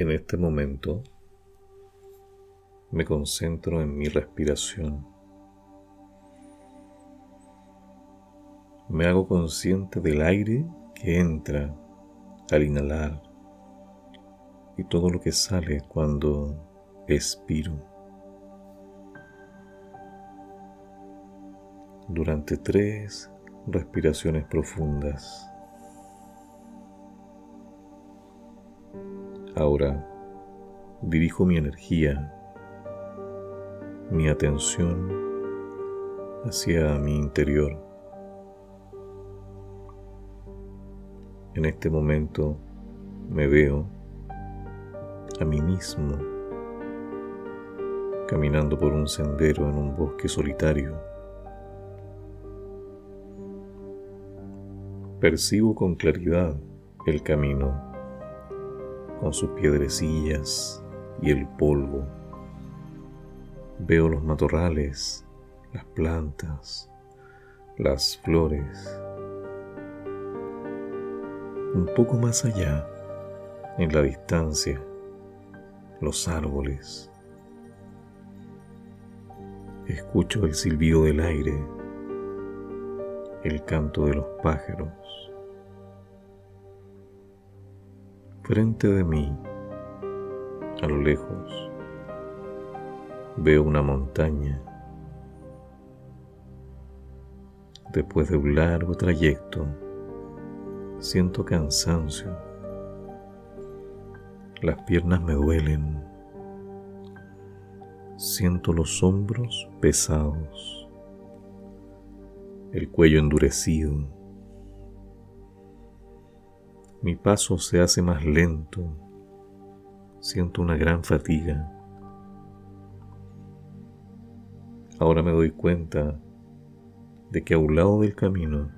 En este momento me concentro en mi respiración. Me hago consciente del aire que entra al inhalar y todo lo que sale cuando expiro. Durante tres respiraciones profundas. Ahora dirijo mi energía, mi atención hacia mi interior. En este momento me veo a mí mismo caminando por un sendero en un bosque solitario. Percibo con claridad el camino con sus piedrecillas y el polvo. Veo los matorrales, las plantas, las flores. Un poco más allá, en la distancia, los árboles. Escucho el silbido del aire, el canto de los pájaros. Frente de mí, a lo lejos, veo una montaña. Después de un largo trayecto, siento cansancio. Las piernas me duelen. Siento los hombros pesados, el cuello endurecido mi paso se hace más lento. Siento una gran fatiga. Ahora me doy cuenta de que a un lado del camino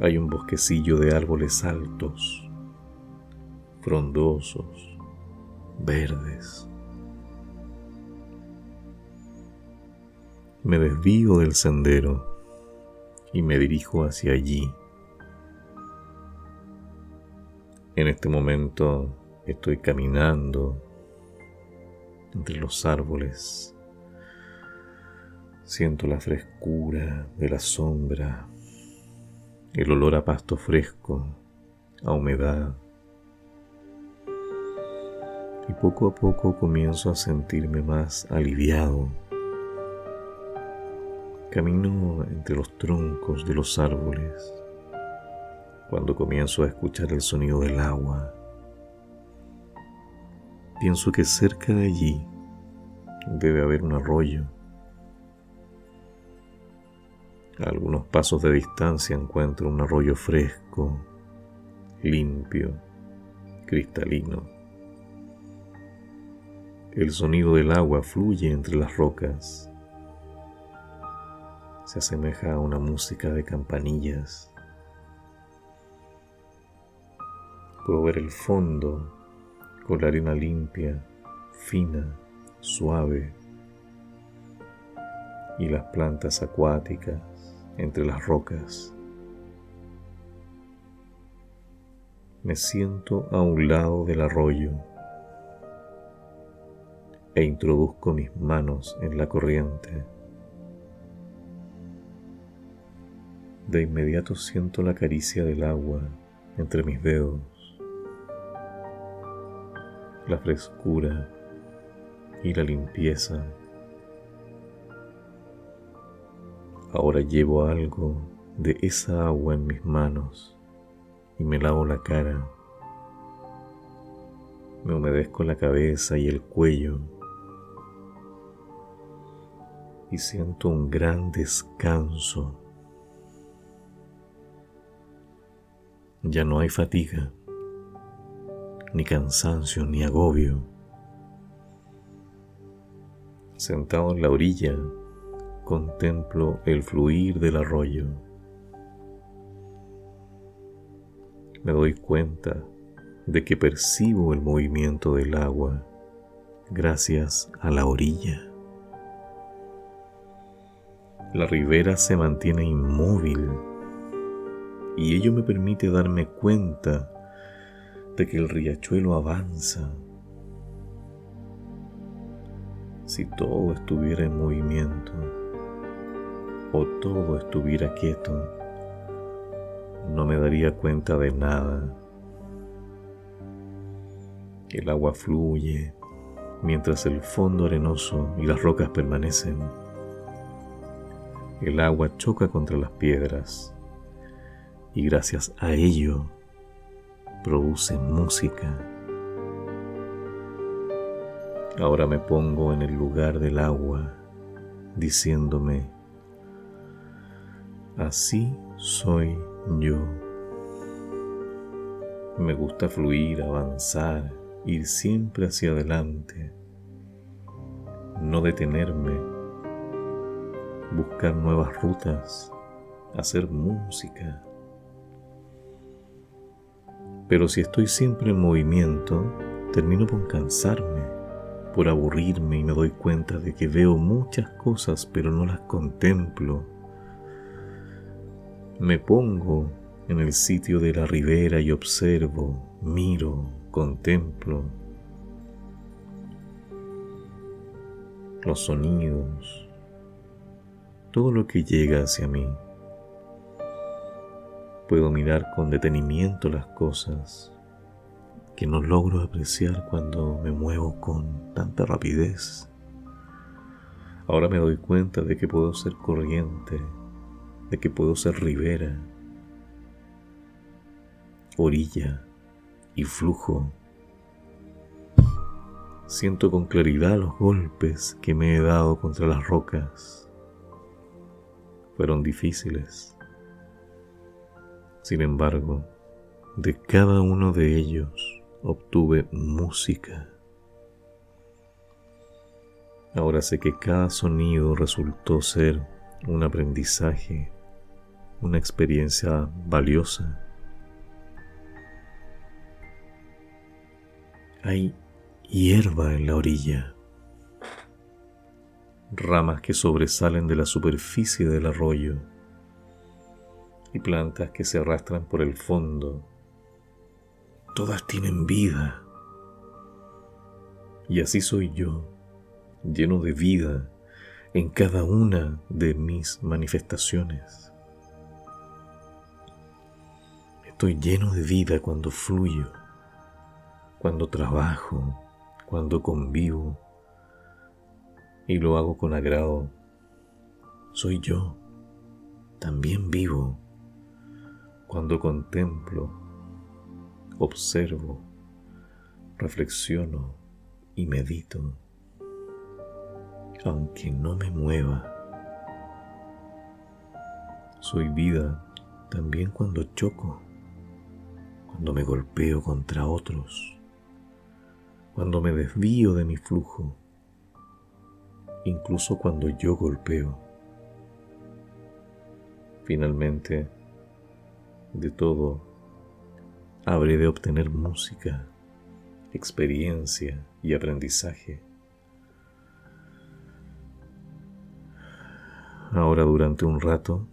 hay un bosquecillo de árboles altos, frondosos, verdes. Me desvío del sendero y me dirijo hacia allí. En este momento estoy caminando entre los árboles. Siento la frescura de la sombra, el olor a pasto fresco, a humedad. Y poco a poco comienzo a sentirme más aliviado. Camino entre los troncos de los árboles cuando comienzo a escuchar el sonido del agua. Pienso que cerca de allí debe haber un arroyo. A algunos pasos de distancia encuentro un arroyo fresco, limpio, cristalino. El sonido del agua fluye entre las rocas. Se asemeja a una música de campanillas. Puedo ver el fondo con la arena limpia, fina, suave y las plantas acuáticas entre las rocas. Me siento a un lado del arroyo e introduzco mis manos en la corriente. De inmediato siento la caricia del agua entre mis dedos la frescura y la limpieza. Ahora llevo algo de esa agua en mis manos y me lavo la cara. Me humedezco la cabeza y el cuello y siento un gran descanso. Ya no hay fatiga ni cansancio, ni agobio. Sentado en la orilla, contemplo el fluir del arroyo. Me doy cuenta de que percibo el movimiento del agua gracias a la orilla. La ribera se mantiene inmóvil y ello me permite darme cuenta de que el riachuelo avanza. Si todo estuviera en movimiento o todo estuviera quieto, no me daría cuenta de nada. El agua fluye mientras el fondo arenoso y las rocas permanecen. El agua choca contra las piedras y gracias a ello produce música. Ahora me pongo en el lugar del agua diciéndome, así soy yo. Me gusta fluir, avanzar, ir siempre hacia adelante, no detenerme, buscar nuevas rutas, hacer música. Pero si estoy siempre en movimiento, termino por cansarme, por aburrirme y me doy cuenta de que veo muchas cosas pero no las contemplo. Me pongo en el sitio de la ribera y observo, miro, contemplo los sonidos, todo lo que llega hacia mí. Puedo mirar con detenimiento las cosas que no logro apreciar cuando me muevo con tanta rapidez. Ahora me doy cuenta de que puedo ser corriente, de que puedo ser ribera, orilla y flujo. Siento con claridad los golpes que me he dado contra las rocas. Fueron difíciles. Sin embargo, de cada uno de ellos obtuve música. Ahora sé que cada sonido resultó ser un aprendizaje, una experiencia valiosa. Hay hierba en la orilla, ramas que sobresalen de la superficie del arroyo y plantas que se arrastran por el fondo. Todas tienen vida. Y así soy yo, lleno de vida en cada una de mis manifestaciones. Estoy lleno de vida cuando fluyo, cuando trabajo, cuando convivo y lo hago con agrado. Soy yo, también vivo, cuando contemplo, observo, reflexiono y medito, aunque no me mueva. Soy vida también cuando choco, cuando me golpeo contra otros cuando me desvío de mi flujo, incluso cuando yo golpeo. Finalmente, de todo, habré de obtener música, experiencia y aprendizaje. Ahora durante un rato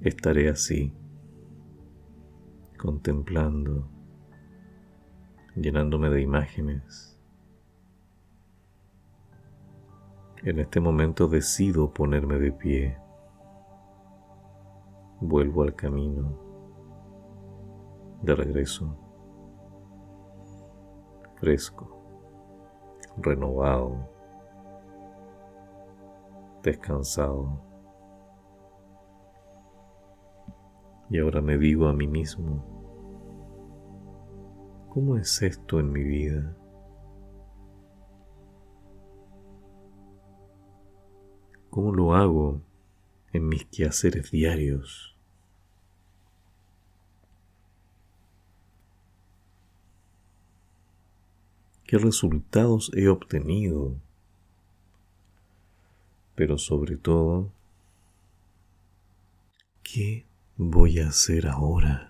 estaré así, contemplando, llenándome de imágenes En este momento decido ponerme de pie. Vuelvo al camino. De regreso. Fresco. Renovado. Descansado. Y ahora me digo a mí mismo, ¿cómo es esto en mi vida? ¿Cómo lo hago en mis quehaceres diarios? ¿Qué resultados he obtenido? Pero sobre todo, ¿qué voy a hacer ahora?